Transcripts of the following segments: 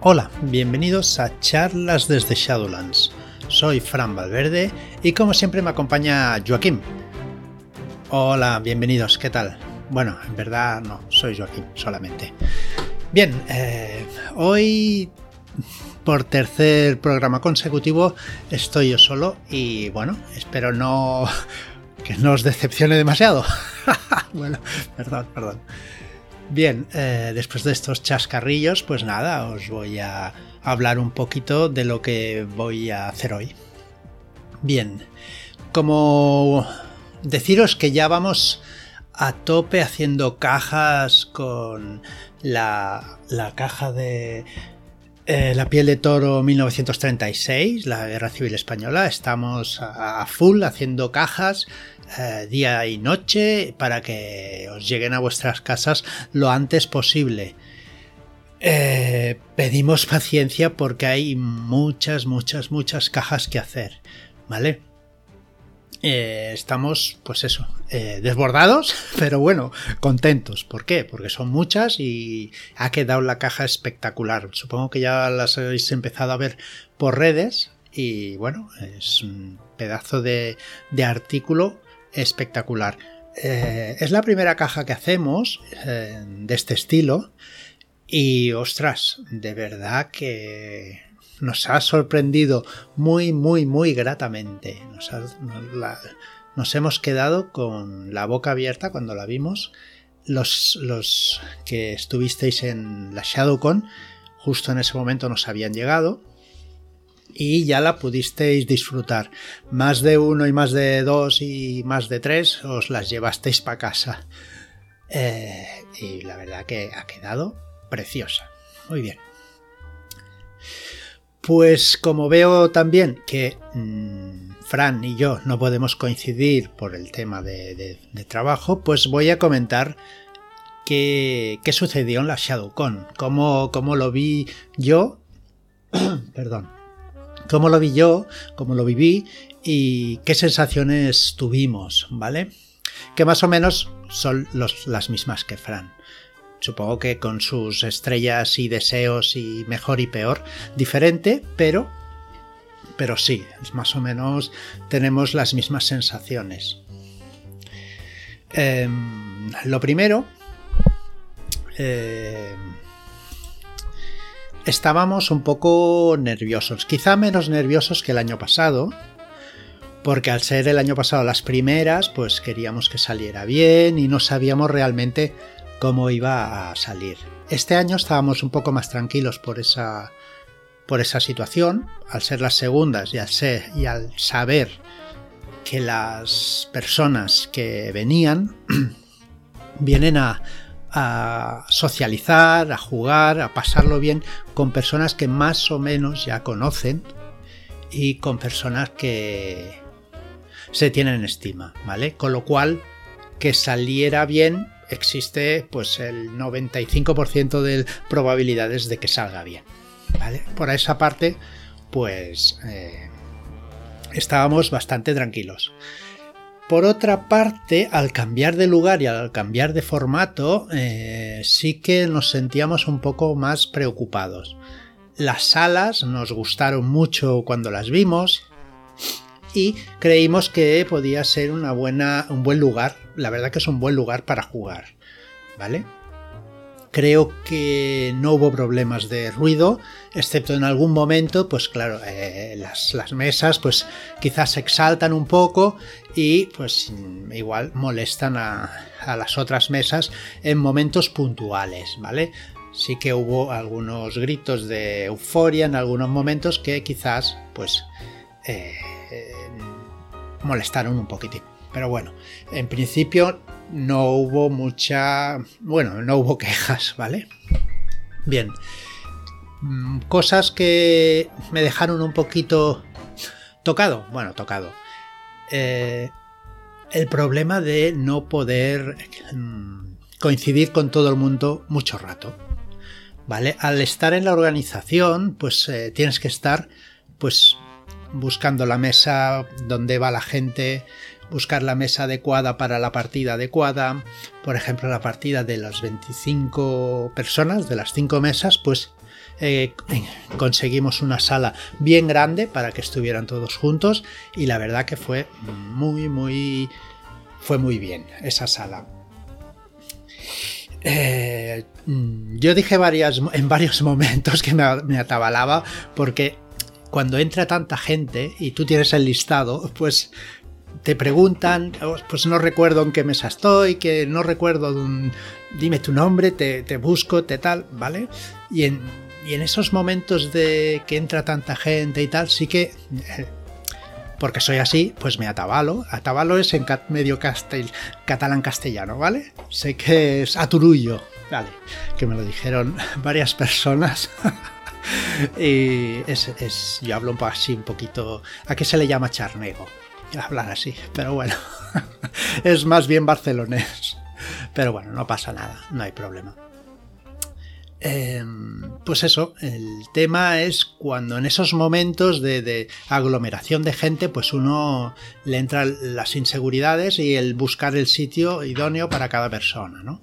Hola, bienvenidos a Charlas desde Shadowlands. Soy Fran Valverde y como siempre me acompaña Joaquín. Hola, bienvenidos, ¿qué tal? Bueno, en verdad no, soy Joaquín solamente. Bien, eh, hoy por tercer programa consecutivo estoy yo solo y bueno, espero no que no os decepcione demasiado. bueno, perdón, perdón. Bien, eh, después de estos chascarrillos, pues nada, os voy a hablar un poquito de lo que voy a hacer hoy. Bien, como deciros que ya vamos a tope haciendo cajas con la, la caja de eh, La piel de toro 1936, la Guerra Civil Española. Estamos a, full haciendo cajas eh, día y noche para que os lleguen a vuestras casas lo antes posible. Eh, pedimos paciencia porque hay muchas, muchas, muchas cajas que hacer, ¿vale? Eh, estamos, pues eso, desbordados, pero bueno, contentos. ¿Por qué? Porque son muchas y ha quedado la caja espectacular. Supongo que ya las habéis empezado a ver por redes y bueno, es un pedazo de, artículo espectacular. Eh, es la primera caja que hacemos de este estilo y ostras, de verdad que nos ha sorprendido muy, muy, muy gratamente. Nos, hemos quedado con la boca abierta cuando la vimos. Los, los que estuvisteis en la ShadowCon, justo en ese momento nos habían llegado y ya la pudisteis disfrutar. Más de uno y más de dos y más de tres os las llevasteis para casa. Eh, y la verdad que ha quedado preciosa. Muy bien. Pues como veo también que mm, Fran y yo no podemos coincidir por el tema de, trabajo, pues voy a comentar qué, sucedió en la ShadowCon, cómo, cómo lo vi yo, perdón, cómo lo vi yo, cómo lo viví y qué sensaciones tuvimos, ¿vale? Que más o menos son las mismas que Fran. Supongo que con sus estrellas y deseos y mejor y peor, diferente, pero pero sí, más o menos tenemos las mismas sensaciones. Em, lo primero, em, estábamos un poco nerviosos, quizá menos nerviosos que el año pasado, porque al ser el año pasado las primeras, pues queríamos que saliera bien y no sabíamos realmente cómo iba a salir. Este año estábamos un poco más tranquilos por esa, por esa situación, al ser las segundas y al, ser, y al saber que las personas que venían vienen a, a socializar, a jugar, a pasarlo bien con personas que más o menos ya conocen y con personas que se tienen en estima, ¿vale? Con lo cual, que saliera bien existe pues el 95% de probabilidades de que salga bien. Por esa parte, pues eh, estábamos bastante tranquilos. Por otra parte, al cambiar de lugar y al cambiar de formato, eh, sí que nos sentíamos un poco más preocupados. Las salas nos gustaron mucho cuando las vimos y creímos que podía ser un buen lugar. La verdad que es un buen lugar para jugar, ¿vale? Creo que no hubo problemas de ruido, excepto en algún momento, pues claro, eh, las, mesas pues quizás se exaltan un poco y pues igual molestan a, las otras mesas en momentos puntuales, ¿vale? Sí que hubo algunos gritos de euforia en algunos momentos que quizás pues eh, molestaron un poquitín. Pero bueno, en principio no hubo mucha... Bueno, no hubo quejas, ¿vale? Bien. Mm, cosas que me dejaron un poquito tocado. Bueno, tocado. Eh, el problema de no poder mm, coincidir con todo el mundo mucho rato. ¿Vale? Al estar en la organización, pues eh, tienes que estar pues buscando la mesa donde va la gente, buscar la mesa adecuada para la partida adecuada. Por ejemplo, la partida de las 25 personas, de las 5 mesas, pues eh, conseguimos una sala bien grande para que estuvieran todos juntos y la verdad que fue muy, muy, fue muy bien esa sala. Eh, yo dije en varios momentos que me, me atabalaba porque cuando entra tanta gente y tú tienes el listado, pues te preguntan, oh, pues no recuerdo en qué mesa estoy, que no recuerdo, dime tu nombre, te, busco, te tal, ¿vale? Y en, en, esos momentos de que entra tanta gente y tal, sí que, eh, porque soy así, pues me atabalo. Atabalo es en medio catalán castellano, ¿vale? Sé que es aturullo, ¿vale? Que me lo dijeron varias personas. y es, es, yo hablo así un poquito, ¿a qué se le llama charnego? hablar así, pero bueno, es más bien barcelonés. Pero bueno, no pasa nada, no hay problema. Em, pues eso, el tema es cuando en esos momentos de, aglomeración de gente, pues uno le entra las inseguridades y el buscar el sitio idóneo para cada persona, ¿no?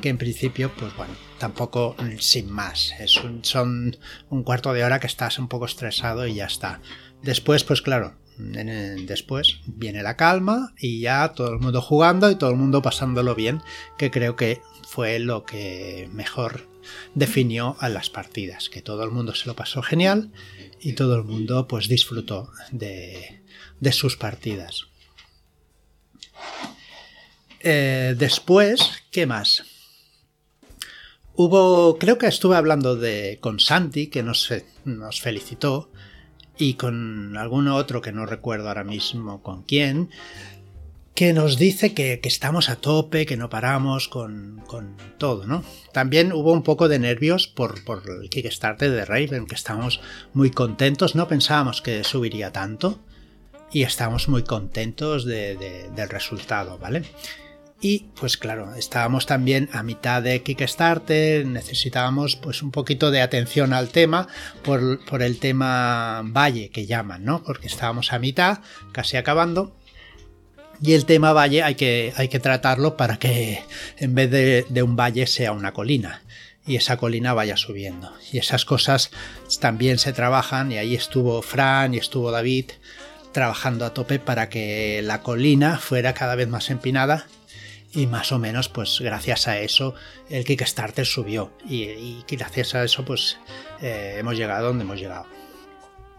Que en principio, pues bueno, tampoco sin más. Es son un cuarto de hora que estás un poco estresado y ya está. Después, pues claro, después viene la calma y ya todo el mundo jugando y todo el mundo pasándolo bien, que creo que fue lo que mejor definió a las partidas, que todo el mundo se lo pasó genial y todo el mundo pues disfrutó de, sus partidas. Eh, después, ¿qué más? Hubo, creo que estuve hablando de con Santi, que nos, nos felicitó y con alguno otro que no recuerdo ahora mismo con quién, que nos dice que, estamos a tope, que no paramos con, todo, ¿no? También hubo un poco de nervios por, por, el Kickstarter de Raven, que estamos muy contentos, no pensábamos que subiría tanto y estamos muy contentos del resultado, ¿vale? Y pues claro, estábamos también a mitad de Kickstarter, necesitábamos pues un poquito de atención al tema por, el tema valle que llaman, ¿no? Porque estábamos a mitad, casi acabando. Y el tema valle hay que, hay que tratarlo para que en vez de, un valle sea una colina y esa colina vaya subiendo. Y esas cosas también se trabajan y ahí estuvo Fran y estuvo David trabajando a tope para que la colina fuera cada vez más empinada y más o menos pues gracias a eso el Kickstarter subió y, gracias a eso pues eh, hemos llegado donde hemos llegado.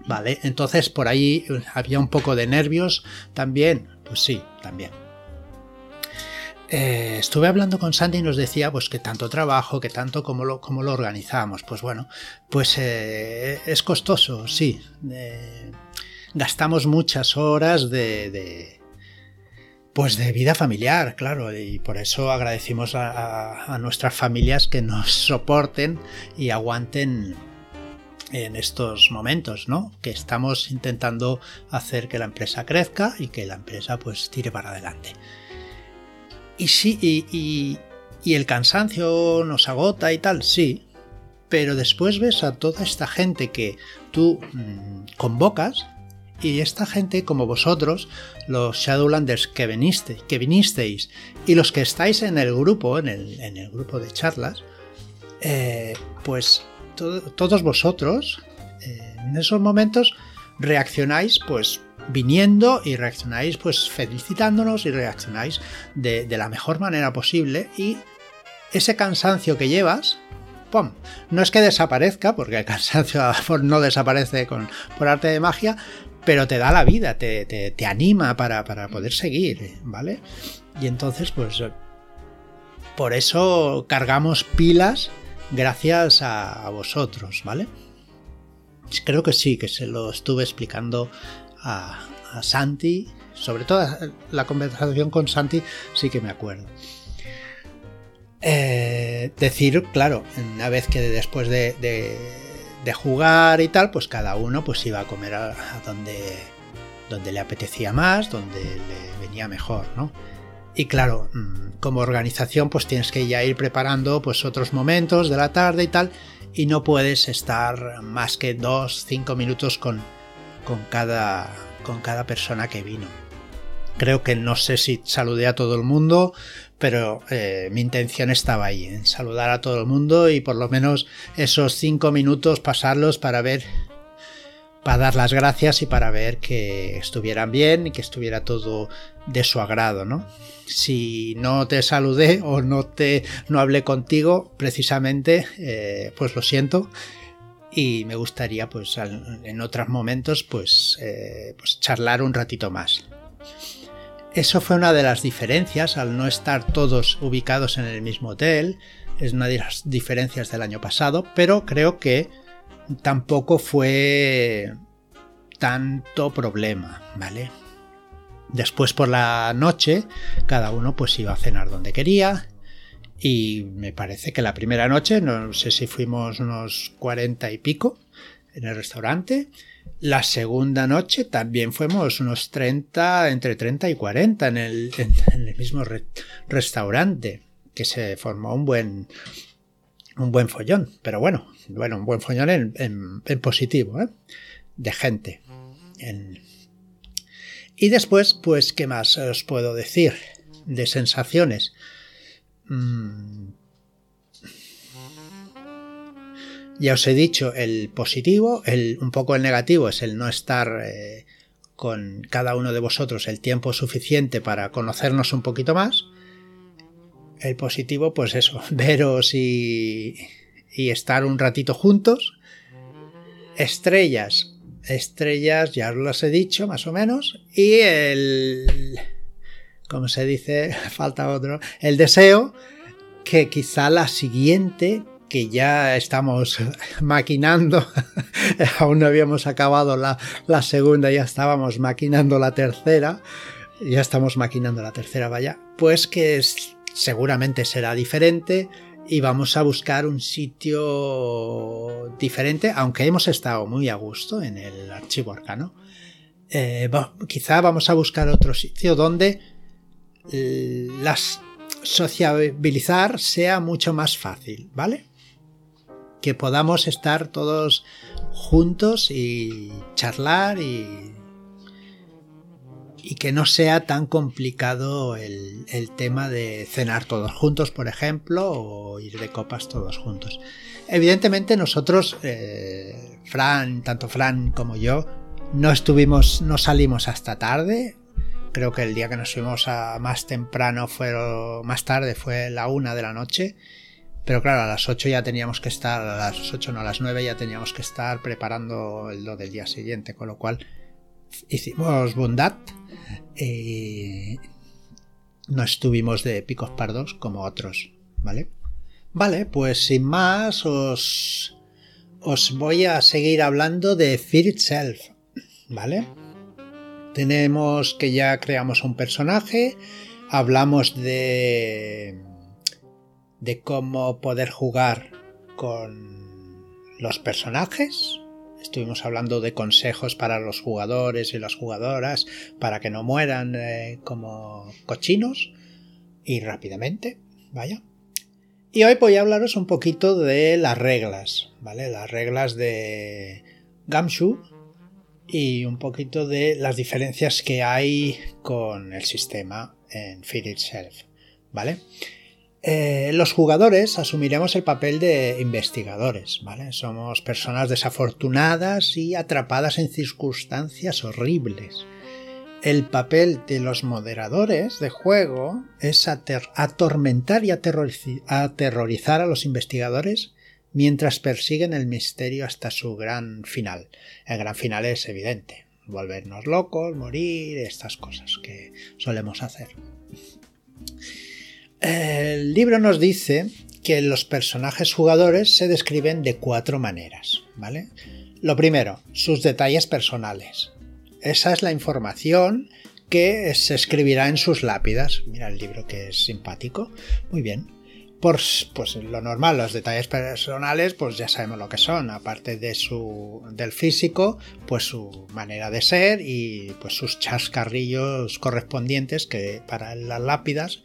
Vale, entonces por ahí había un poco de nervios también, pues sí, también. Eh, estuve hablando con Sandy y nos decía pues que tanto trabajo, que tanto como lo, como lo organizamos. Pues bueno, pues eh, es costoso, sí. gastamos muchas horas de pues de vida familiar, claro, y por eso agradecimos a, nuestras familias que nos soporten y aguanten en estos momentos, ¿no? Que estamos intentando hacer que la empresa crezca y que la empresa pues tire para adelante. Y sí, y, y el cansancio nos agota y tal, sí, pero después ves a toda esta gente que tú mm, convocas y esta gente como vosotros, los Shadowlanders que, que vinisteis y los que estáis en el grupo, en el, grupo de charlas, eh, pues todos vosotros eh, en esos momentos reaccionáis pues viniendo y reaccionáis pues felicitándonos y reaccionáis de, de la mejor manera posible y ese cansancio que llevas ¡pum! No es que desaparezca, porque el cansancio no desaparece con, por arte de magia, pero te da la vida, te, anima para, poder seguir, ¿vale? Y entonces, pues, por eso cargamos pilas gracias a, vosotros, ¿vale? Creo que sí, que se lo estuve explicando a, Santi, sobre todo la conversación con Santi, sí que me acuerdo. Eh, decir, claro, una vez que después de jugar y tal, pues cada uno pues iba a comer a, donde, donde le apetecía más, donde le venía mejor, ¿no? Y claro, mm, como organización pues tienes que ya ir preparando pues otros momentos de la tarde y tal, y no puedes estar más que dos, cinco minutos con, con, cada, con cada persona que vino. Creo que no sé si saludé a todo el mundo, pero eh, mi intención estaba ahí, en saludar a todo el mundo y por lo menos esos cinco minutos pasarlos para ver, para dar las gracias y para ver que estuvieran bien y que estuviera todo de su agrado, ¿no? Si no te saludé o no te no hablé contigo, precisamente, eh, pues lo siento y me gustaría pues en otros momentos pues, eh, pues charlar un ratito más. Eso fue una de las diferencias al no estar todos ubicados en el mismo hotel. Es una de las diferencias del año pasado, pero creo que tampoco fue tanto problema, ¿vale? Después por la noche, cada uno pues iba a cenar donde quería. Y me parece que la primera noche, no sé si fuimos unos cuarenta y pico en el restaurante. La segunda noche también fuimos unos 30, entre 30 y 40 en el, en, el mismo restaurante, que se formó un buen, un buen follón. Pero bueno, bueno, un buen follón en, positivo, ¿eh? de gente. Y después, pues, ¿qué más os puedo decir? De sensaciones. Mm. Ya os he dicho el positivo, el, un poco el negativo es el no estar eh, con cada uno de vosotros el tiempo suficiente para conocernos un poquito más. El positivo, pues eso, veros y, y estar un ratito juntos. Estrellas, estrellas, ya os las he dicho más o menos. Y el como se dice, falta otro, el deseo que quizá la siguiente, que ya estamos maquinando, aún no habíamos acabado la, la, segunda, ya estábamos maquinando la tercera, ya estamos maquinando la tercera, vaya, pues que seguramente será diferente y vamos a buscar un sitio diferente, aunque hemos estado muy a gusto en el archivo arcano. Eh, quizá vamos a buscar otro sitio donde las sociabilizar sea mucho más fácil, ¿vale? Que podamos estar todos juntos y charlar y, y que no sea tan complicado el, tema de cenar todos juntos, por ejemplo, o ir de copas todos juntos. Evidentemente nosotros, eh, Fran, tanto Fran como yo, no estuvimos, no salimos hasta tarde, creo que el día que nos fuimos a más temprano fue más tarde fue la una de la noche. Pero claro a las 8 ya teníamos que estar a las 8 no a las 9 ya teníamos que estar preparando lo del día siguiente con lo cual hicimos bondad y no estuvimos de picos pardos como otros vale vale pues sin más os os voy a seguir hablando de Fear Itself vale tenemos que ya creamos un personaje, hablamos de de cómo poder jugar con los personajes. Estuvimos hablando de consejos para los jugadores y las jugadoras para que no mueran eh, como cochinos y rápidamente, vaya. Y hoy voy a hablaros un poquito de las reglas, ¿vale? Las reglas de Gamshu, y un poquito de las diferencias que hay con el sistema en Feed Itself. ¿Vale? Eh, los jugadores asumiremos el papel de investigadores, ¿vale? Somos personas desafortunadas y atrapadas en circunstancias horribles. El papel de los moderadores de juego es atormentar y aterrorizar a los investigadores mientras persiguen el misterio hasta su gran final. El gran final es evidente, volvernos locos, morir, estas cosas que solemos hacer. El libro nos dice que los personajes jugadores se describen de cuatro maneras, ¿vale? Lo primero, sus detalles personales. Esa es la información que se escribirá en sus lápidas. Mira el libro que es simpático. Muy bien por pues lo normal, los detalles personales, pues ya sabemos lo que son, aparte de su del físico, pues su manera de ser y pues sus chascarrillos correspondientes que para las lápidas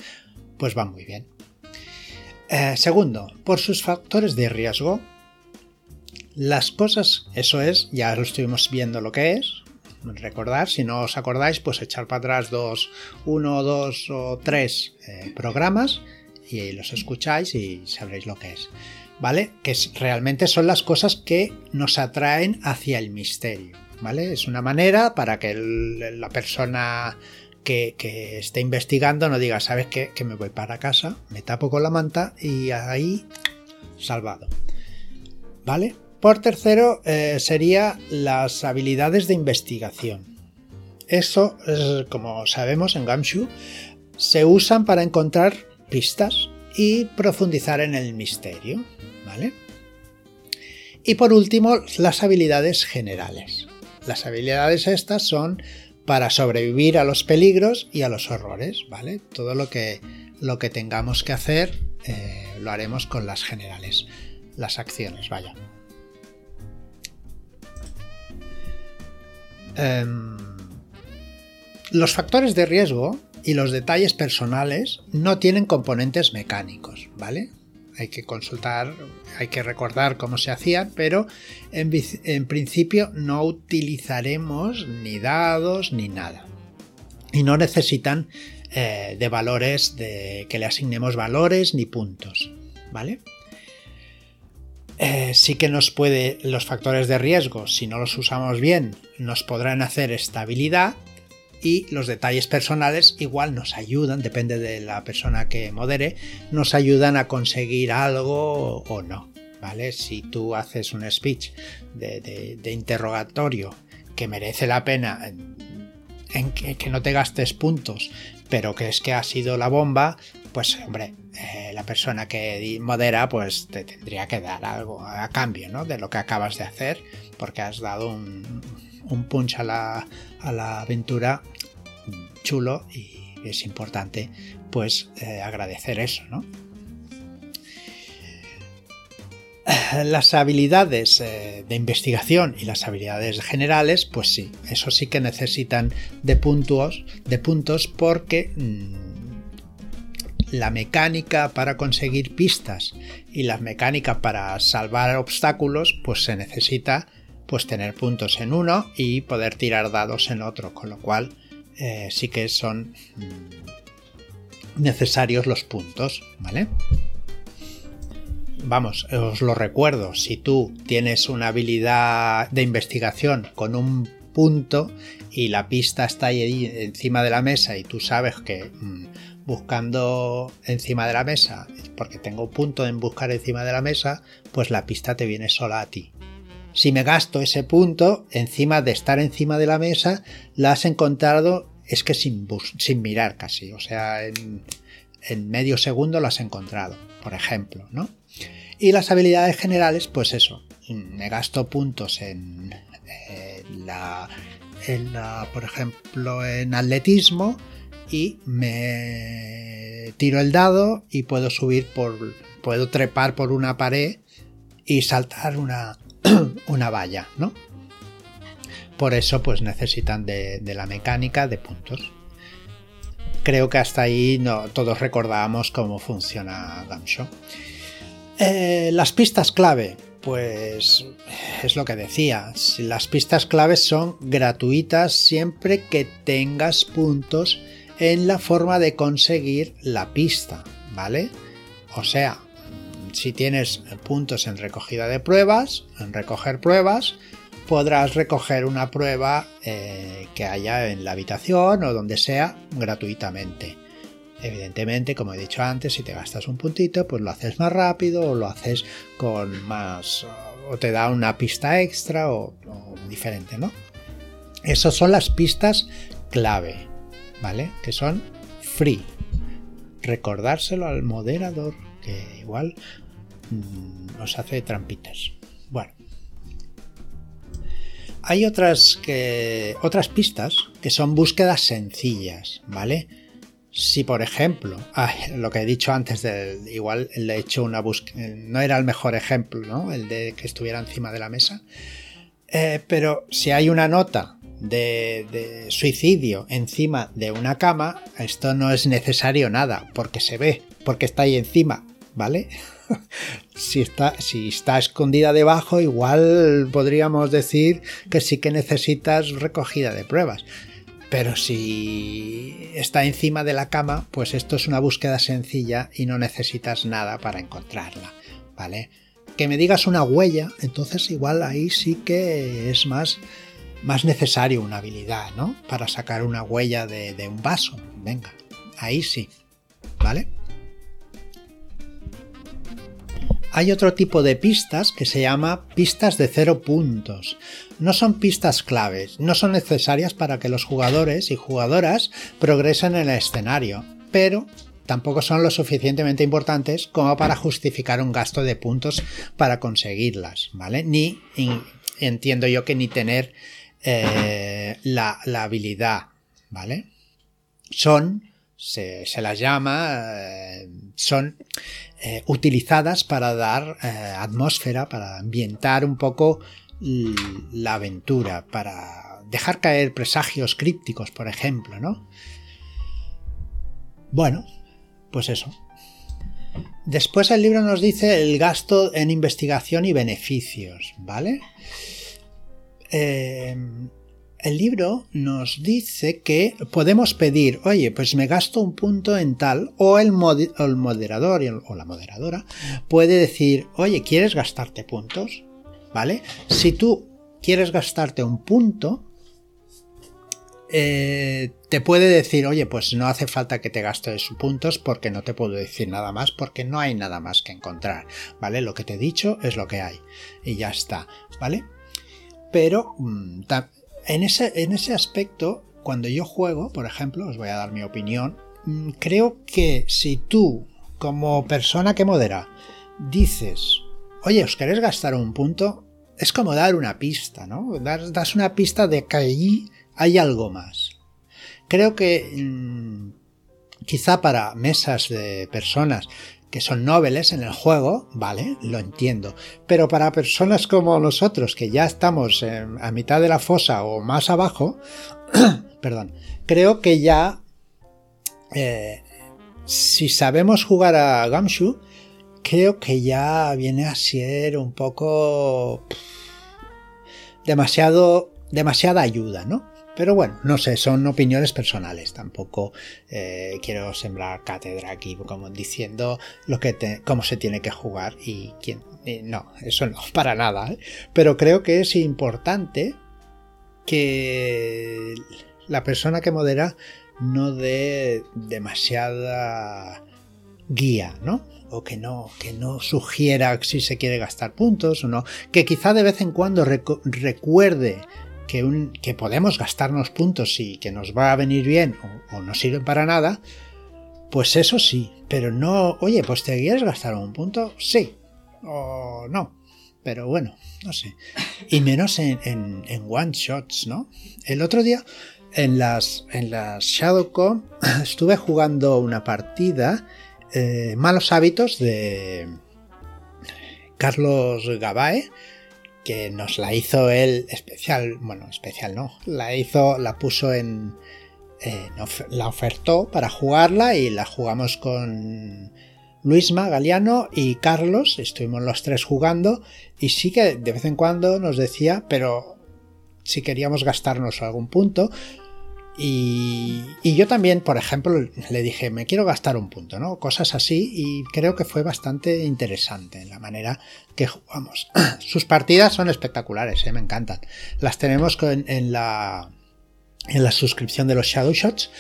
pues van muy bien. Eh, segundo, por sus factores de riesgo. Las cosas, eso es, ya lo estuvimos viendo lo que es, recordar, si no os acordáis, pues echar para atrás dos, uno, dos o tres eh, programas y los escucháis y sabréis lo que es. ¿Vale? Que realmente son las cosas que nos atraen hacia el misterio. ¿Vale? Es una manera para que la persona que, esté investigando no diga, ¿sabes qué? Que me voy para casa, me tapo con la manta y ahí salvado. ¿Vale? Por tercero, eh, sería las habilidades de investigación. Eso, como sabemos en Gamshu, se usan para encontrar pistas y profundizar en el misterio. ¿Vale? Y por último, las habilidades generales. Las habilidades estas son para sobrevivir a los peligros y a los horrores, ¿vale? Todo lo que, lo que tengamos que hacer eh, lo haremos con las generales, las acciones, vaya. Em, los factores de riesgo y los detalles personales no tienen componentes mecánicos, ¿vale? Hay que consultar, hay que recordar cómo se hacían, pero en, principio no utilizaremos ni dados ni nada. Y no necesitan eh, de valores, de que le asignemos valores ni puntos, ¿vale? Eh, sí que nos puede, los factores de riesgo, si no los usamos bien, nos podrán hacer estabilidad y los detalles personales igual nos ayudan, depende de la persona que modere, nos ayudan a conseguir algo o no. ¿Vale? Si tú haces un speech de, interrogatorio que merece la pena en, que, no te gastes puntos, pero que es que ha sido la bomba, pues hombre, eh, la persona que modera pues te tendría que dar algo a cambio ¿no? de lo que acabas de hacer porque has dado un, punch a la, a la, aventura chulo y es importante pues eh, agradecer eso ¿no? las habilidades eh, de investigación y las habilidades generales, pues sí, eso sí que necesitan de puntos, de puntos porque mm, la mecánica para conseguir pistas y la mecánica para salvar obstáculos, pues se necesita pues tener puntos en uno y poder tirar dados en otro, con lo cual eh, sí que son mm, necesarios los puntos, ¿vale? Vamos, os lo recuerdo, si tú tienes una habilidad de investigación con un punto y la pista está ahí encima de la mesa y tú sabes que mm, buscando encima de la mesa, porque tengo punto en buscar encima de la mesa, pues la pista te viene sola a ti. Si me gasto ese punto, encima de estar encima de la mesa, la has encontrado, es que sin, sin mirar casi, o sea, en, medio segundo lo has encontrado, por ejemplo, ¿no? Y las habilidades generales, pues eso, me gasto puntos en, la, en la, por ejemplo, en atletismo, y me tiro el dado y puedo subir por. puedo trepar por una pared y saltar una, una valla, ¿no? Por eso, pues necesitan de, la mecánica de puntos. Creo que hasta ahí no, todos recordábamos cómo funciona Gamshow. Eh, las pistas clave. Pues es lo que decía, las pistas claves son gratuitas siempre que tengas puntos en la forma de conseguir la pista, ¿vale? O sea, si tienes puntos en recogida de pruebas, en recoger pruebas, podrás recoger una prueba eh, que haya en la habitación o donde sea gratuitamente. Evidentemente, como he dicho antes, si te gastas un puntito, pues lo haces más rápido o lo haces con más... o te da una pista extra o, o diferente, ¿no? Esas son las pistas clave. ¿vale? Que son free. Recordárselo al moderador, que igual mm, nos hace trampitas. Bueno. Hay otras, que, otras pistas que son búsquedas sencillas, ¿vale? Si por ejemplo, lo que he dicho antes, de, igual le he hecho una búsqueda, no era el mejor ejemplo, ¿no? El de que estuviera encima de la mesa. Eh, pero si hay una nota de, suicidio encima de una cama, esto no es necesario nada, porque se ve, porque está ahí encima, ¿vale? si, está, si está escondida debajo, igual podríamos decir que sí que necesitas recogida de pruebas. Pero si está encima de la cama, pues esto es una búsqueda sencilla y no necesitas nada para encontrarla, ¿vale? Que me digas una huella, entonces igual ahí sí que es más, más necesario una habilidad, ¿no? Para sacar una huella de, de un vaso. Venga, ahí sí, ¿vale? Hay otro tipo de pistas que se llama pistas de cero puntos. No son pistas claves, no son necesarias para que los jugadores y jugadoras progresen en el escenario, pero tampoco son lo suficientemente importantes como para justificar un gasto de puntos para conseguirlas, ¿vale? Ni entiendo yo que ni tener eh, la, habilidad, ¿vale? Son, se, las llama, eh, son eh, utilizadas para dar eh, atmósfera, para ambientar un poco la aventura, para dejar caer presagios crípticos, por ejemplo, ¿no? Bueno, pues eso. Después el libro nos dice el gasto en investigación y beneficios, ¿vale? Eh, el libro nos dice que podemos pedir, oye, pues me gasto un punto en tal, o el, moderador o la moderadora puede decir, oye, ¿quieres gastarte puntos? ¿Vale? Si tú quieres gastarte un punto, eh, te puede decir, oye, pues no hace falta que te gastes puntos porque no te puedo decir nada más, porque no hay nada más que encontrar, ¿vale? Lo que te he dicho es lo que hay y ya está, ¿vale? Pero mm, en ese, en ese aspecto, cuando yo juego, por ejemplo, os voy a dar mi opinión, mm, creo que si tú, como persona que modera, dices, oye, ¿os queréis gastar un punto? Es como dar una pista, ¿no? Das, una pista de que allí hay algo más. Creo que mm, quizá para mesas de personas que son nobles en el juego, vale, lo entiendo. Pero para personas como nosotros, que ya estamos a mitad de la fosa o más abajo, perdón, creo que ya, eh, si sabemos jugar a Gamshu, creo que ya viene a ser un poco demasiado, demasiada ayuda, ¿no? Pero bueno, no sé, son opiniones personales. Tampoco eh, quiero sembrar cátedra aquí como diciendo lo que cómo se tiene que jugar y quién. no, eso no, para nada. ¿eh? Pero creo que es importante que la persona que modera no dé demasiada guía, ¿no? O que no, que no sugiera si se quiere gastar puntos o no. Que quizá de vez en cuando recuerde que, podemos gastarnos puntos y que nos va a venir bien o, no sirven para nada, pues eso sí, pero no, oye, pues te quieres gastar un punto, sí, o no, pero bueno, no sé. Y menos en, one shots, ¿no? El otro día en las, en las Shadowcom estuve jugando una partida, eh, Malos Hábitos de Carlos Gabae, que nos la hizo él especial, bueno, especial no, la hizo, la puso en, la ofertó para jugarla y la jugamos con Luisma Galeano y Carlos, estuvimos los tres jugando y sí que de vez en cuando nos decía, pero si queríamos gastarnos algún punto, y, yo también, por ejemplo, le dije, me quiero gastar un punto, ¿no? Cosas así y creo que fue bastante interesante la manera que jugamos. Sus partidas son espectaculares, ¿eh? me encantan. Las tenemos en, la, en la suscripción de los Shadow Shots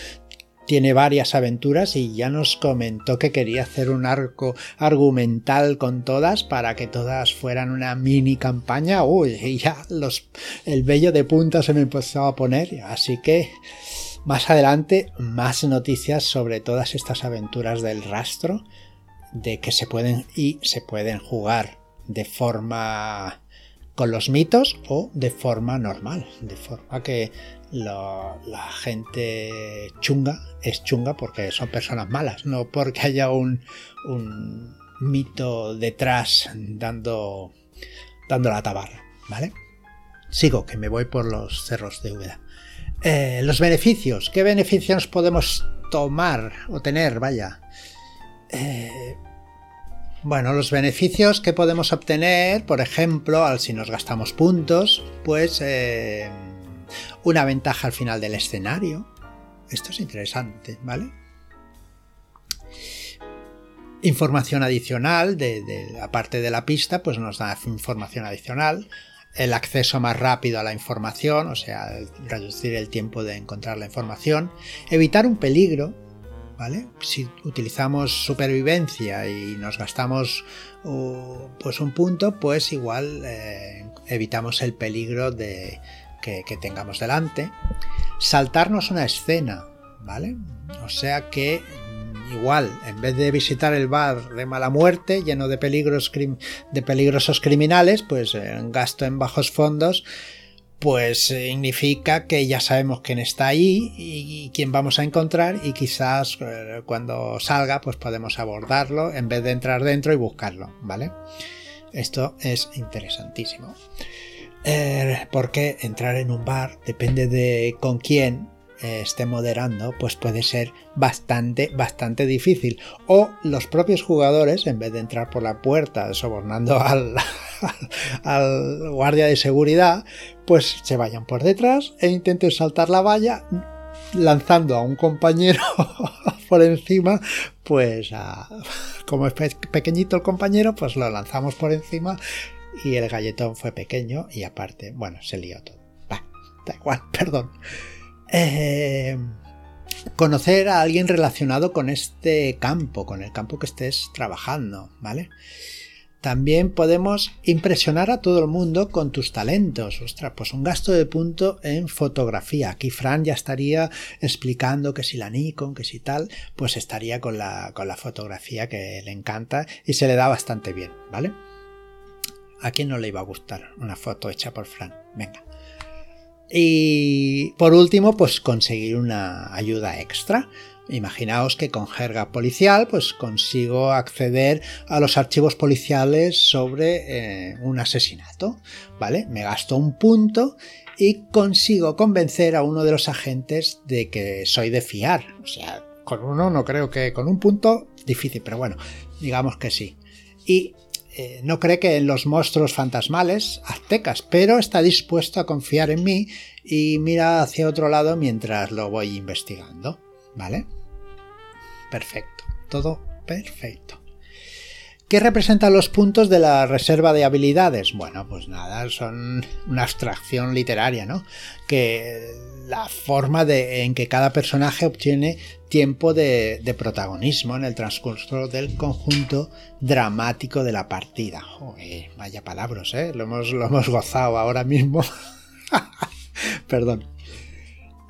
tiene varias aventuras y ya nos comentó que quería hacer un arco argumental con todas para que todas fueran una mini campaña. Uy, ya los, el vello de punta se me empezó a poner, así que más adelante más noticias sobre todas estas aventuras del rastro de que se pueden y se pueden jugar de forma con los mitos o de forma normal, de forma que la gente chunga es chunga porque son personas malas, no porque haya un, mito detrás dando, dando la tabarra, ¿vale? Sigo, que me voy por los cerros de Úbeda. Eh, los beneficios, ¿qué beneficios podemos tomar o tener? Vaya. Eh, Bueno, los beneficios que podemos obtener, por ejemplo, al si nos gastamos puntos, pues eh, una ventaja al final del escenario. Esto es interesante, ¿vale? Información adicional, de, aparte de la pista, pues nos da información adicional. El acceso más rápido a la información, o sea, reducir el tiempo de encontrar la información. Evitar un peligro, ¿vale? Si utilizamos supervivencia y nos gastamos uh, pues un punto, pues igual eh, evitamos el peligro de, que, tengamos delante. Saltarnos una escena, ¿vale? O sea que mm, igual, en vez de visitar el bar de mala muerte, lleno de, peligros, de peligrosos criminales, pues eh, gasto en bajos fondos, pues significa que ya sabemos quién está ahí y quién vamos a encontrar y quizás eh, cuando salga pues podemos abordarlo en vez de entrar dentro y buscarlo, ¿vale? Esto es interesantísimo. Eh, porque entrar en un bar depende de con quién eh, esté moderando, pues puede ser bastante, bastante difícil. O los propios jugadores, en vez de entrar por la puerta sobornando al, guardia de seguridad, pues se vayan por detrás e intenten saltar la valla lanzando a un compañero por encima, pues como es pequeñito el compañero, pues lo lanzamos por encima y el galletón fue pequeño y aparte, bueno, se lió todo. Da igual, perdón. Eh, conocer a alguien relacionado con este campo, con el campo que estés trabajando, ¿vale? También podemos impresionar a todo el mundo con tus talentos. Ostras, pues un gasto de punto en fotografía. Aquí Fran ya estaría explicando que si la Nikon, que si tal, pues estaría con la, con la fotografía que le encanta y se le da bastante bien, ¿vale? ¿A quién no le iba a gustar una foto hecha por Fran? Venga. Y por último, pues conseguir una ayuda extra. Imaginaos que con jerga policial, pues consigo acceder a los archivos policiales sobre eh, un asesinato. ¿Vale? Me gasto un punto y consigo convencer a uno de los agentes de que soy de fiar. O sea, con uno no creo que con un punto difícil, pero bueno, digamos que sí. Y eh, no cree que en los monstruos fantasmales aztecas, pero está dispuesto a confiar en mí y mira hacia otro lado mientras lo voy investigando. ¿Vale? Perfecto. Todo perfecto. ¿Qué representan los puntos de la reserva de habilidades? Bueno, pues nada, son una abstracción literaria, ¿no? Que la forma de, en que cada personaje obtiene tiempo de, protagonismo en el transcurso del conjunto dramático de la partida. vaya palabras, ¿eh? Lo hemos, lo hemos gozado ahora mismo. Perdón.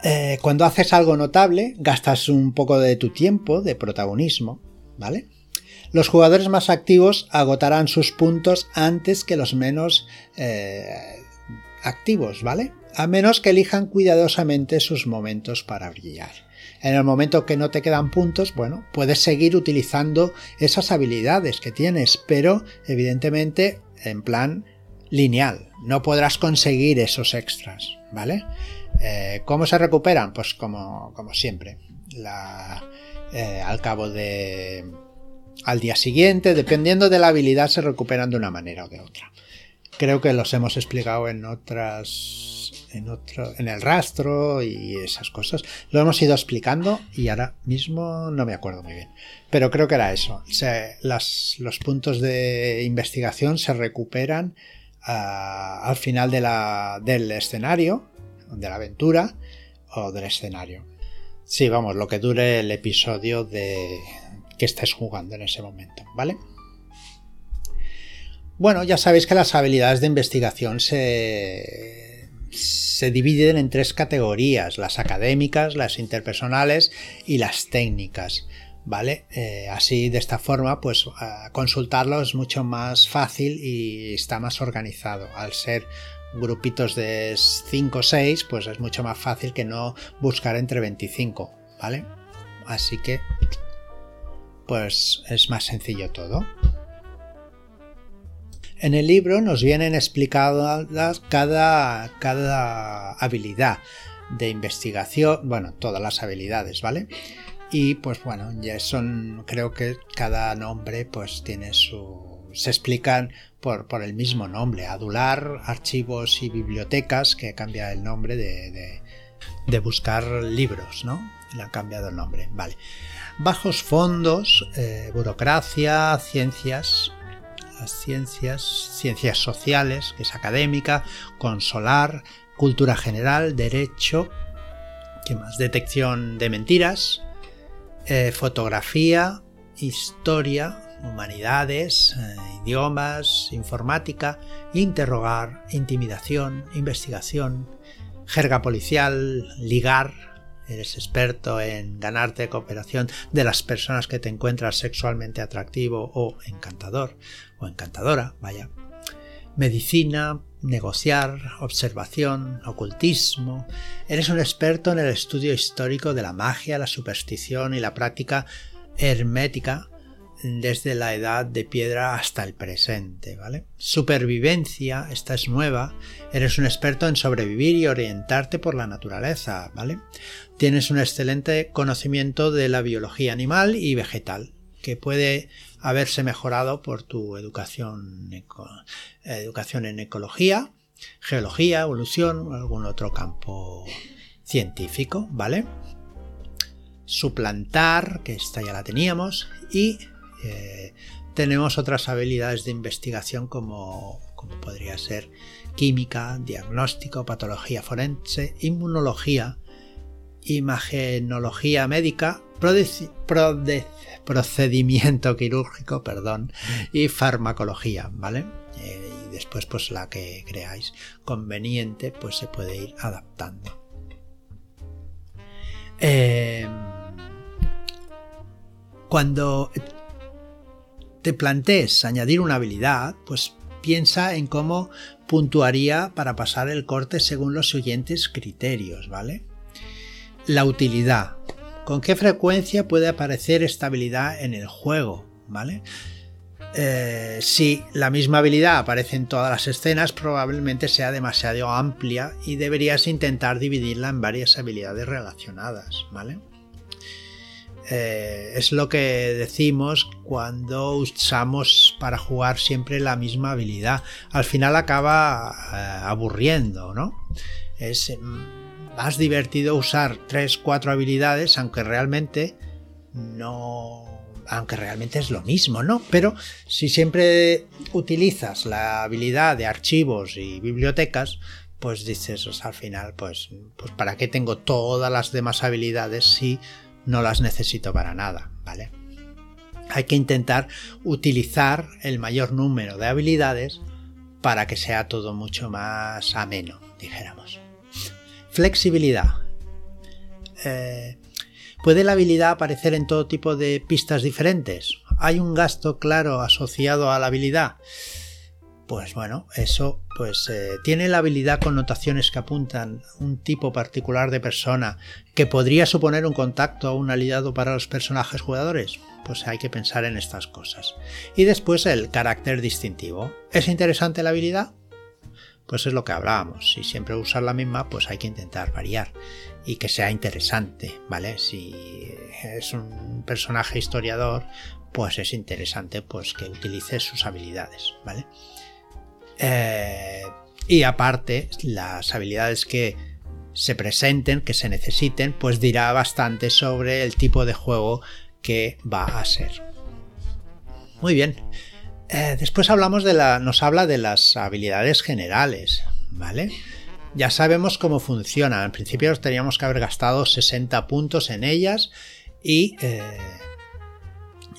Eh, cuando haces algo notable, gastas un poco de tu tiempo de protagonismo, ¿vale? Los jugadores más activos agotarán sus puntos antes que los menos eh, activos, ¿vale? A menos que elijan cuidadosamente sus momentos para brillar. En el momento que no te quedan puntos, bueno, puedes seguir utilizando esas habilidades que tienes, pero evidentemente en plan lineal. No podrás conseguir esos extras, ¿vale? Eh, ¿Cómo se recuperan? Pues como, como siempre. Eh, al cabo de... al día siguiente, dependiendo de la habilidad, se recuperan de una manera o de otra. Creo que los hemos explicado en otras en, otro, en el rastro y esas cosas. Lo hemos ido explicando y ahora mismo no me acuerdo muy bien. Pero creo que era eso. los puntos de investigación se recuperan ah, al final del escenario, de la aventura o del escenario. Sí, vamos, lo que dure el episodio de que estés jugando en ese momento, ¿vale? Bueno, ya sabéis que las habilidades de investigación se se dividen en tres categorías, las académicas, las interpersonales y las técnicas. ¿Vale? Eh, así de esta forma, pues consultarlo es mucho más fácil y está más organizado. Al ser grupitos de 5 o 6, pues es mucho más fácil que no buscar entre 25, ¿vale? Así que, pues es más sencillo todo. En el libro nos vienen explicadas cada, cada habilidad de investigación, bueno, todas las habilidades, ¿vale? y pues bueno, ya son, creo que cada nombre pues tiene su, se explican por, por el mismo nombre, adular, archivos y bibliotecas, que cambia el nombre de, de, buscar libros, ¿no? Le han cambiado el nombre, vale. Bajos fondos, eh, burocracia, ciencias, las ciencias, ciencias sociales, que es académica, consolar, cultura general, derecho, ¿qué más? Detección de mentiras, eh, fotografía, historia, humanidades, eh, idiomas, informática, interrogar, intimidación, investigación, jerga policial, ligar, eres experto en ganarte cooperación de las personas que te encuentras sexualmente atractivo o encantador o encantadora, vaya. Medicina, negociar, observación, ocultismo. Eres un experto en el estudio histórico de la magia, la superstición y la práctica hermética desde la edad de piedra hasta el presente, ¿vale? Supervivencia, esta es nueva, eres un experto en sobrevivir y orientarte por la naturaleza, ¿vale? Tienes un excelente conocimiento de la biología animal y vegetal, que puede haberse mejorado por tu educación, educación en ecología, geología, evolución o algún otro campo científico, ¿vale? Suplantar, que esta ya la teníamos, y eh, tenemos otras habilidades de investigación como, como podría ser química, diagnóstico, patología forense, inmunología, imagenología médica, procedimiento quirúrgico, perdón, y farmacología, ¿vale? Eh, y después, pues la que creáis conveniente, pues se puede ir adaptando. Eh, cuando te plantees añadir una habilidad, pues piensa en cómo puntuaría para pasar el corte según los siguientes criterios, ¿vale? La utilidad. ¿Con qué frecuencia puede aparecer esta habilidad en el juego? ¿Vale? Eh, si la misma habilidad aparece en todas las escenas, probablemente sea demasiado amplia y deberías intentar dividirla en varias habilidades relacionadas, ¿vale? Eh, es lo que decimos cuando usamos para jugar siempre la misma habilidad. Al final acaba eh, aburriendo, ¿no? Es mm, más divertido usar 3, 4 habilidades, aunque realmente no. Aunque realmente es lo mismo, ¿no? Pero si siempre utilizas la habilidad de archivos y bibliotecas, pues dices al final, pues, pues ¿para qué tengo todas las demás habilidades si no las necesito para nada, ¿vale? Hay que intentar utilizar el mayor número de habilidades para que sea todo mucho más ameno, dijéramos. Flexibilidad. Eh, ¿Puede la habilidad aparecer en todo tipo de pistas diferentes? ¿Hay un gasto claro asociado a la habilidad? Pues bueno, eso pues eh, tiene la habilidad con notaciones que apuntan un tipo particular de persona que podría suponer un contacto o un aliado para los personajes jugadores. Pues hay que pensar en estas cosas. Y después el carácter distintivo. ¿Es interesante la habilidad? Pues es lo que hablábamos. Si siempre usar la misma, pues hay que intentar variar y que sea interesante, ¿vale? Si es un personaje historiador, pues es interesante pues que utilice sus habilidades, ¿vale? Eh, y aparte, las habilidades que se presenten, que se necesiten, pues dirá bastante sobre el tipo de juego que va a ser. Muy bien. Eh, después hablamos de la. nos habla de las habilidades generales. ¿Vale? Ya sabemos cómo funcionan. Al principio teníamos que haber gastado 60 puntos en ellas. Y. Eh,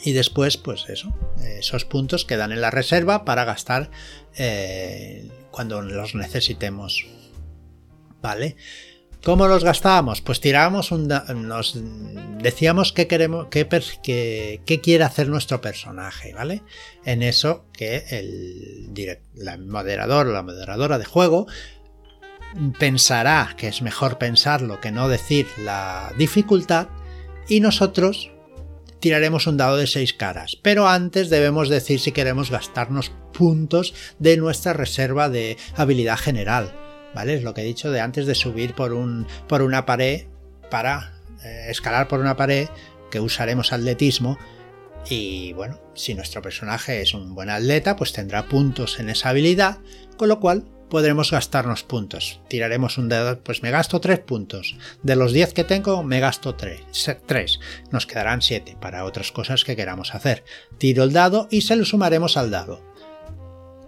y después, pues eso. Esos puntos quedan en la reserva para gastar eh, cuando los necesitemos. ¿Vale? ¿Cómo los gastábamos? Pues tirábamos un nos decíamos qué quiere hacer nuestro personaje, ¿vale? En eso que el moderador o la moderadora de juego pensará que es mejor pensarlo que no decir la dificultad y nosotros tiraremos un dado de 6 caras, pero antes debemos decir si queremos gastarnos puntos de nuestra reserva de habilidad general. ¿Vale? Es lo que he dicho de antes de subir por, un, por una pared para eh, escalar por una pared que usaremos atletismo y bueno, si nuestro personaje es un buen atleta, pues tendrá puntos en esa habilidad, con lo cual podremos gastarnos puntos. Tiraremos un dedo, pues me gasto 3 puntos. De los 10 que tengo, me gasto 3. 3. Nos quedarán 7 para otras cosas que queramos hacer. Tiro el dado y se lo sumaremos al dado.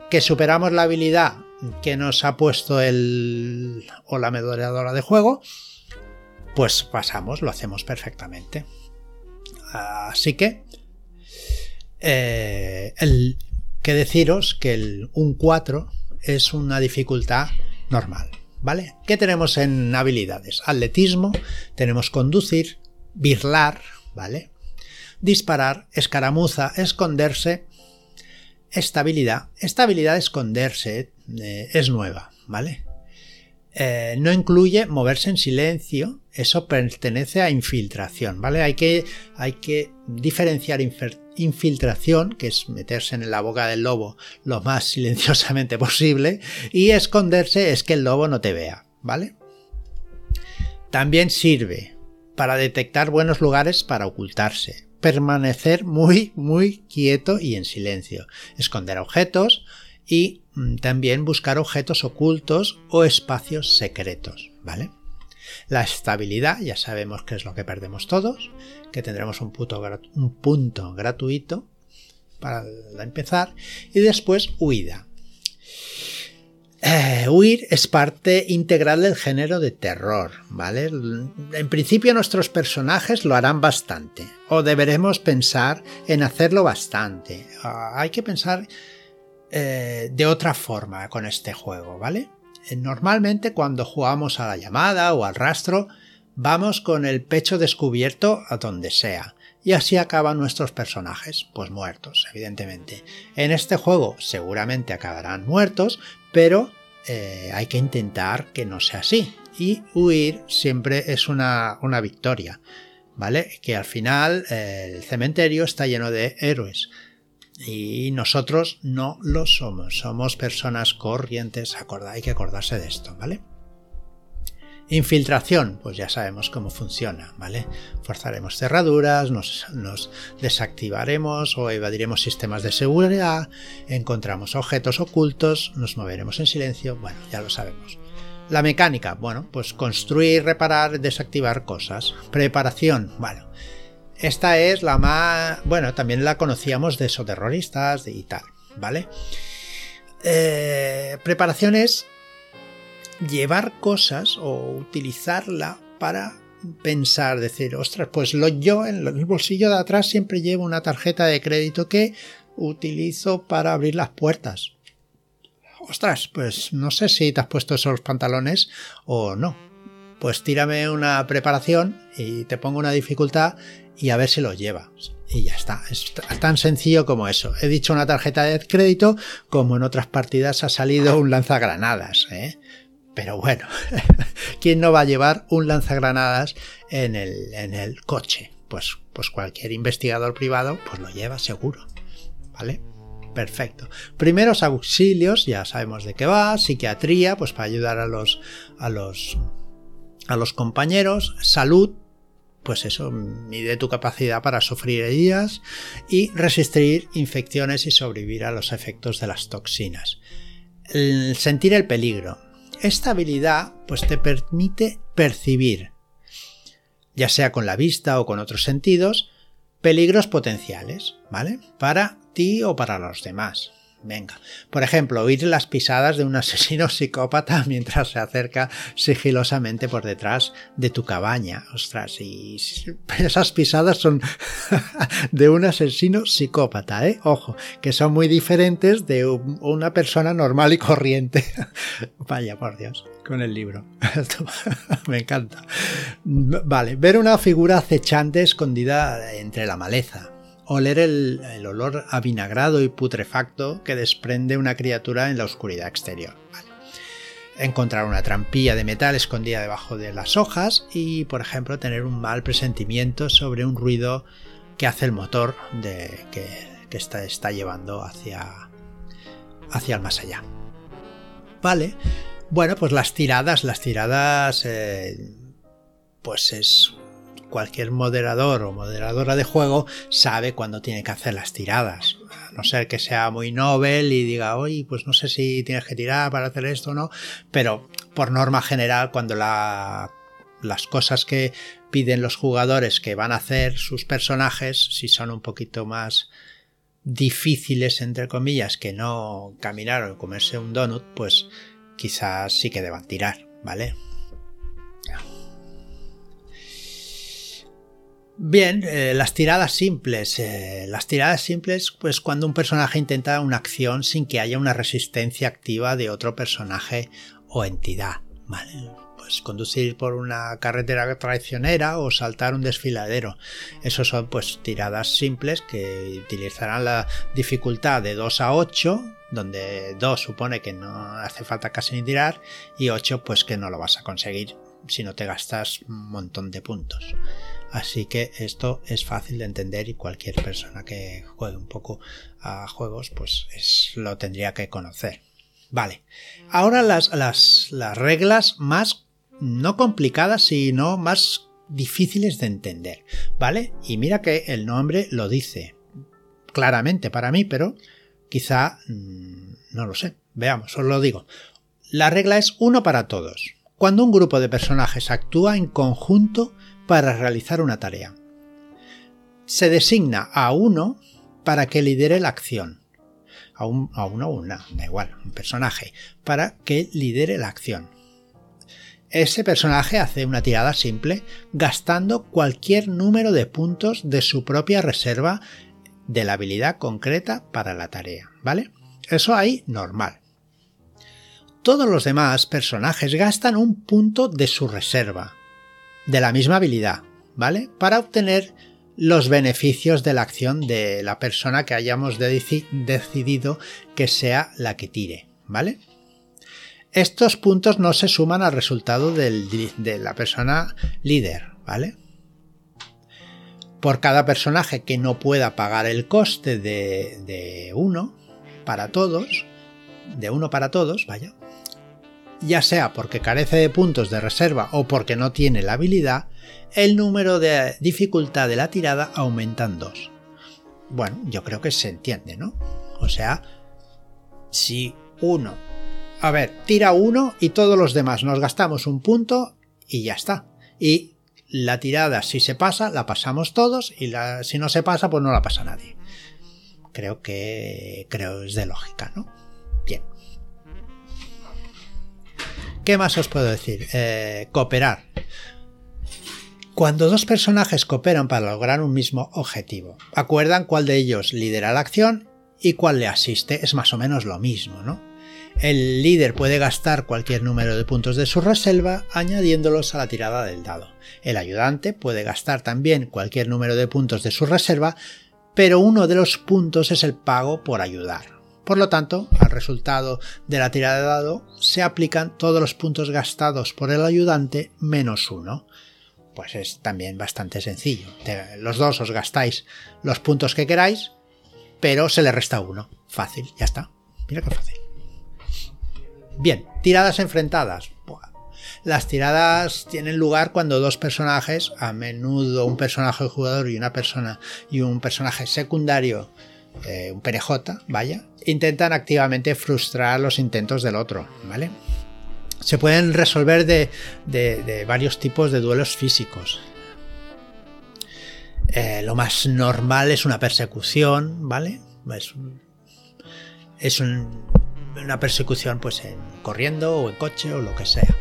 Que superamos la habilidad que nos ha puesto el o la medoreadora de juego, pues pasamos, lo hacemos perfectamente. Así que eh, que deciros que el, un 4 es una dificultad normal, ¿vale? ¿Qué tenemos en habilidades? Atletismo, tenemos conducir, birlar, ¿vale? Disparar, escaramuza, esconderse, estabilidad. Estabilidad, esconderse, eh, es nueva, ¿vale? Eh, no incluye moverse en silencio, eso pertenece a infiltración, ¿vale? Hay que, hay que diferenciar infiltración, que es meterse en la boca del lobo lo más silenciosamente posible, y esconderse es que el lobo no te vea, ¿vale? También sirve para detectar buenos lugares para ocultarse, permanecer muy, muy quieto y en silencio, esconder objetos y también buscar objetos ocultos o espacios secretos, ¿vale? La estabilidad, ya sabemos que es lo que perdemos todos, que tendremos un, un punto gratuito para empezar, y después huida. Eh, huir es parte integral del género de terror, ¿vale? En principio nuestros personajes lo harán bastante, o deberemos pensar en hacerlo bastante. Ah, hay que pensar eh, de otra forma con este juego, ¿vale? Eh, normalmente cuando jugamos a la llamada o al rastro, vamos con el pecho descubierto a donde sea. Y así acaban nuestros personajes, pues muertos, evidentemente. En este juego seguramente acabarán muertos, pero eh, hay que intentar que no sea así. Y huir siempre es una, una victoria, ¿vale? Que al final el cementerio está lleno de héroes. Y nosotros no lo somos, somos personas corrientes, hay que acordarse de esto, ¿vale? Infiltración, pues ya sabemos cómo funciona, ¿vale? Forzaremos cerraduras, nos, nos, desactivaremos o evadiremos sistemas de seguridad, encontramos objetos ocultos, nos moveremos en silencio, bueno, ya lo sabemos. La mecánica, bueno, pues construir, reparar, desactivar cosas. Preparación, bueno, esta es la más... Bueno, también la conocíamos de soterroristas y tal, ¿vale? Eh, preparaciones llevar cosas o utilizarla para pensar, decir, ostras, pues lo, yo en el bolsillo de atrás siempre llevo una tarjeta de crédito que utilizo para abrir las puertas. Ostras, pues no sé si te has puesto esos pantalones o no. Pues tírame una preparación y te pongo una dificultad y a ver si lo lleva. Y ya está. Es tan sencillo como eso. He dicho una tarjeta de crédito, como en otras partidas ha salido un lanzagranadas. ¿eh? Pero bueno, ¿quién no va a llevar un lanzagranadas en el, en el coche? Pues, pues cualquier investigador privado pues lo lleva seguro. ¿Vale? Perfecto. Primeros auxilios, ya sabemos de qué va. Psiquiatría, pues para ayudar a los, a los, a los compañeros. Salud, pues eso, mide tu capacidad para sufrir heridas y resistir infecciones y sobrevivir a los efectos de las toxinas. El sentir el peligro. Esta habilidad pues te permite percibir, ya sea con la vista o con otros sentidos, peligros potenciales, ¿vale? Para ti o para los demás. Venga. Por ejemplo, oír las pisadas de un asesino psicópata mientras se acerca sigilosamente por detrás de tu cabaña. Ostras, y esas pisadas son de un asesino psicópata, ¿eh? Ojo, que son muy diferentes de una persona normal y corriente. Vaya, por Dios, con el libro. Me encanta. Vale, ver una figura acechante escondida entre la maleza oler el, el olor avinagrado y putrefacto que desprende una criatura en la oscuridad exterior. Encontrar una trampilla de metal escondida debajo de las hojas y, por ejemplo, tener un mal presentimiento sobre un ruido que hace el motor de, que, está, llevando hacia, hacia el más allá. Vale, bueno, pues las tiradas, las tiradas, eh, pues es cualquier moderador o moderadora de juego sabe cuándo tiene que hacer las tiradas. A no ser que sea muy novel y diga, oye, pues no sé si tienes que tirar para hacer esto o no, pero por norma general, cuando la, las cosas que piden los jugadores que van a hacer sus personajes, si son un poquito más difíciles, entre comillas, que no caminar o comerse un donut, pues quizás sí que deban tirar, ¿vale? Bien, eh, las tiradas simples. Eh, las tiradas simples, pues cuando un personaje intenta una acción sin que haya una resistencia activa de otro personaje o entidad. ¿vale? Pues conducir por una carretera traicionera o saltar un desfiladero. Esos son pues tiradas simples que utilizarán la dificultad de 2 a 8, donde 2 supone que no hace falta casi ni tirar y 8 pues que no lo vas a conseguir si no te gastas un montón de puntos. Así que esto es fácil de entender y cualquier persona que juegue un poco a juegos pues lo tendría que conocer. Vale, ahora las, las, las reglas más no complicadas sino más difíciles de entender, ¿vale? Y mira que el nombre lo dice claramente para mí, pero quizá mm, no lo sé. Veamos, os lo digo. La regla es uno para todos. Cuando un grupo de personajes actúa en conjunto para realizar una tarea. Se designa a uno para que lidere la acción. A, un, a uno o una, da igual, un personaje, para que lidere la acción. Ese personaje hace una tirada simple gastando cualquier número de puntos de su propia reserva de la habilidad concreta para la tarea, ¿vale? Eso ahí normal. Todos los demás personajes gastan un punto de su reserva, de la misma habilidad, ¿vale? Para obtener los beneficios de la acción de la persona que hayamos decidido que sea la que tire, ¿vale? Estos puntos no se suman al resultado de la persona líder, ¿vale? Por cada personaje que no pueda pagar el coste de, de uno para todos, de uno para todos, vaya, ya sea porque carece de puntos de reserva o porque no tiene la habilidad, el número de dificultad de la tirada aumenta en 2. Bueno, yo creo que se entiende, ¿no? O sea, si uno... A ver, tira uno y todos los demás nos gastamos un punto y ya está. Y la tirada, si se pasa, la pasamos todos y si no se pasa, pues no la pasa nadie. Creo que creo es de lógica, ¿no? ¿Qué más os puedo decir? Eh, cooperar. Cuando dos personajes cooperan para lograr un mismo objetivo, acuerdan cuál de ellos lidera la acción y cuál le asiste, es más o menos lo mismo, ¿no? El líder puede gastar cualquier número de puntos de su reserva añadiéndolos a la tirada del dado. El ayudante puede gastar también cualquier número de puntos de su reserva, pero uno de los puntos es el pago por ayudar. Por lo tanto, al resultado de la tirada de dado se aplican todos los puntos gastados por el ayudante menos uno. Pues es también bastante sencillo. Los dos os gastáis los puntos que queráis, pero se le resta uno. Fácil, ya está. Mira qué fácil. Bien, tiradas enfrentadas. Las tiradas tienen lugar cuando dos personajes, a menudo un personaje jugador y una persona y un personaje secundario, eh, un PNJ, vaya, intentan activamente frustrar los intentos del otro, ¿vale? Se pueden resolver de, varios tipos de duelos físicos. Eh, lo más normal es una persecución, ¿vale? Es, una persecución pues en corriendo o en coche o lo que sea.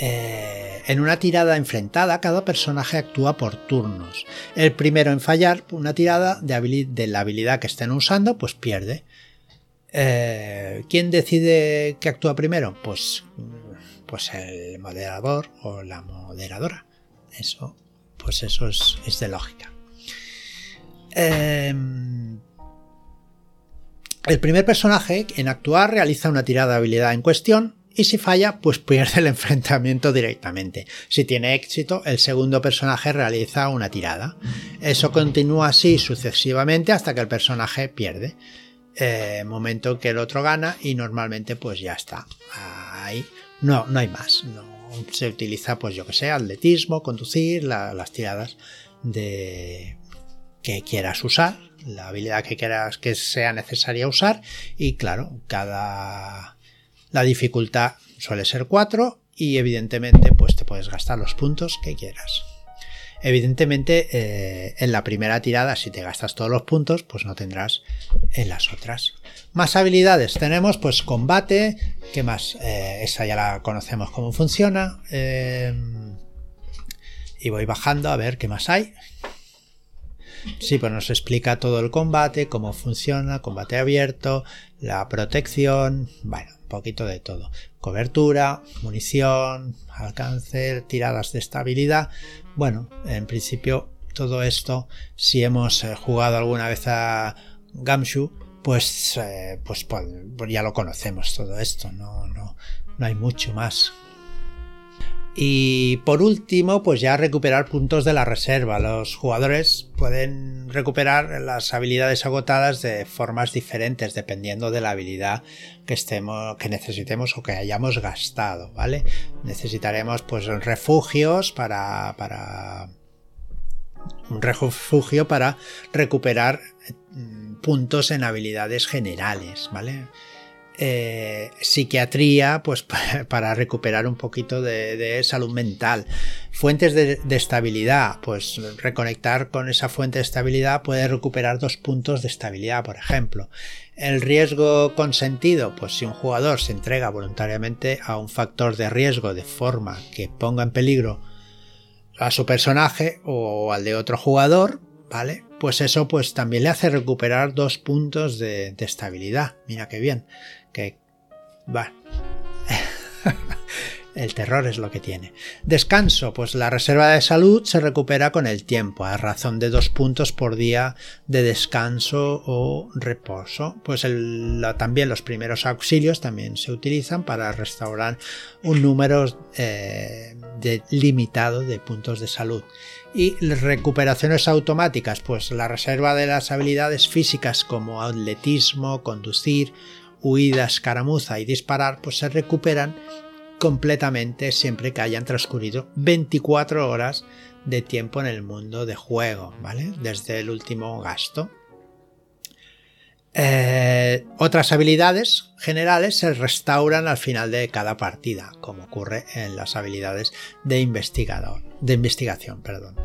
Eh, en una tirada enfrentada, cada personaje actúa por turnos. El primero en fallar una tirada de, la habilidad que estén usando, pues pierde. Eh, ¿Quién decide que actúa primero? Pues, pues el moderador o la moderadora. Eso, pues eso es, de lógica. Em, el primer personaje en actuar realiza una tirada de habilidad en cuestión y si falla, pues pierde el enfrentamiento directamente. Si tiene éxito, el segundo personaje realiza una tirada. Eso continúa así sucesivamente hasta que el personaje pierde. Eh, momento que el otro gana y normalmente pues ya está. ahí no, no hay más. No se utiliza, pues yo que sé, atletismo, conducir, las tiradas de que quieras usar, la habilidad que quieras que sea necesaria usar y claro, cada la dificultad suele ser 4 y evidentemente pues te puedes gastar los puntos que quieras. Evidentemente, eh, en la primera tirada, si te gastas todos los puntos, pues no tendrás en las otras. Más habilidades tenemos, pues combate, ¿qué más? Eh, esa ya la conocemos cómo funciona. Eh, y voy bajando a ver qué más hay. Sí, pues nos explica todo el combate, cómo funciona, combate abierto, la protección, bueno, poquito de todo. Cobertura, munición, alcance, tiradas de estabilidad. Bueno, en principio todo esto, si hemos eh, jugado alguna vez a Gamshu, pues, eh, pues, pues, ya lo conocemos todo esto, no, no, no hay mucho más. Y por último, pues ya recuperar puntos de la reserva. Los jugadores pueden recuperar las habilidades agotadas de formas diferentes dependiendo de la habilidad que estemos, que necesitemos o que hayamos gastado, ¿vale? Necesitaremos pues refugios para, para un refugio para recuperar mm, puntos en habilidades generales, ¿vale? Eh, psiquiatría, pues para recuperar un poquito de, salud mental. Fuentes de, estabilidad, pues reconectar con esa fuente de estabilidad puede recuperar dos puntos de estabilidad, por ejemplo. El riesgo consentido, pues si un jugador se entrega voluntariamente a un factor de riesgo de forma que ponga en peligro a su personaje o al de otro jugador, ¿vale? Pues eso pues también le hace recuperar dos puntos de, de estabilidad. Mira qué bien que va. el terror es lo que tiene. Descanso, pues la reserva de salud se recupera con el tiempo, a razón de dos puntos por día de descanso o reposo. Pues también los primeros auxilios también se utilizan para restaurar un número eh, limitado de puntos de salud. Y recuperaciones automáticas, pues la reserva de las habilidades físicas como atletismo, conducir, huida, escaramuza y disparar, pues se recuperan completamente siempre que hayan transcurrido 24 horas de tiempo en el mundo de juego, ¿vale? Desde el último gasto. Eh, otras habilidades generales se restauran al final de cada partida, como ocurre en las habilidades de investigador, de investigación, perdón.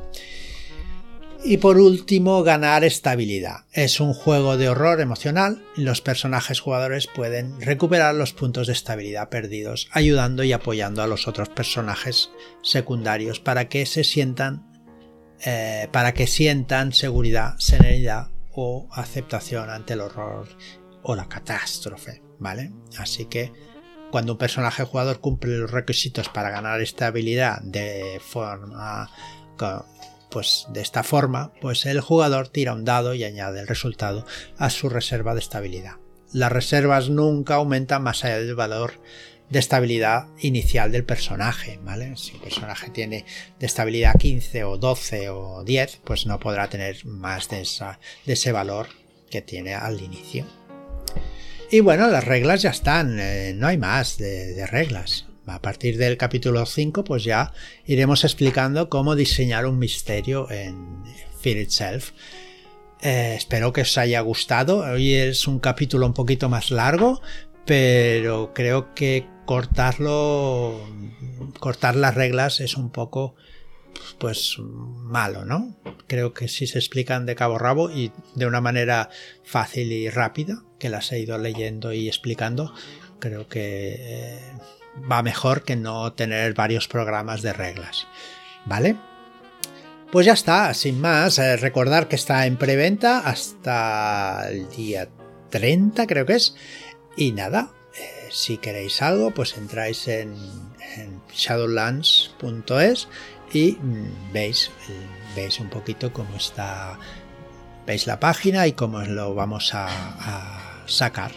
Y por último, ganar estabilidad. Es un juego de horror emocional los personajes jugadores pueden recuperar los puntos de estabilidad perdidos, ayudando y apoyando a los otros personajes secundarios para que se sientan eh, para que sientan seguridad, serenidad o aceptación ante el horror o la catástrofe, ¿vale? Así que cuando un personaje jugador cumple los requisitos para ganar estabilidad de forma pues de esta forma, pues el jugador tira un dado y añade el resultado a su reserva de estabilidad. Las reservas nunca aumentan más allá del valor de estabilidad inicial del personaje, ¿vale? Si un personaje tiene de estabilidad 15 o 12 o 10, pues no podrá tener más de, ese valor que tiene al inicio. Y bueno, las reglas ya están, eh, no hay más de reglas. A partir del capítulo 5, pues ya iremos explicando cómo diseñar un misterio en Fear Itself. Eh, espero que os haya gustado. Hoy es un capítulo un poquito más largo, pero creo que cortarlo, cortar las reglas es un poco, pues malo, ¿no? Creo que si se explican de cabo a rabo y de una manera fácil y rápida, que las he ido leyendo y explicando, creo que eh, va mejor que no tener varios programas de reglas. ¿Vale? Pues ya está, sin más, eh, recordar que está en preventa hasta el día 30 creo que es. Y nada, eh, si queréis algo, pues entráis en, shadowlands.es y mm, veis, veis un poquito cómo está, veis la página y cómo lo vamos a sacar.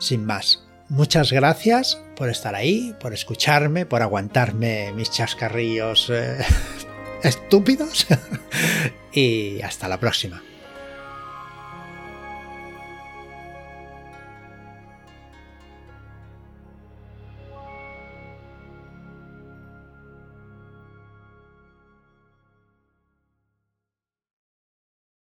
Sin más, muchas gracias por estar ahí, por escucharme, por aguantarme mis chascarrillos eh, estúpidos. y hasta la próxima.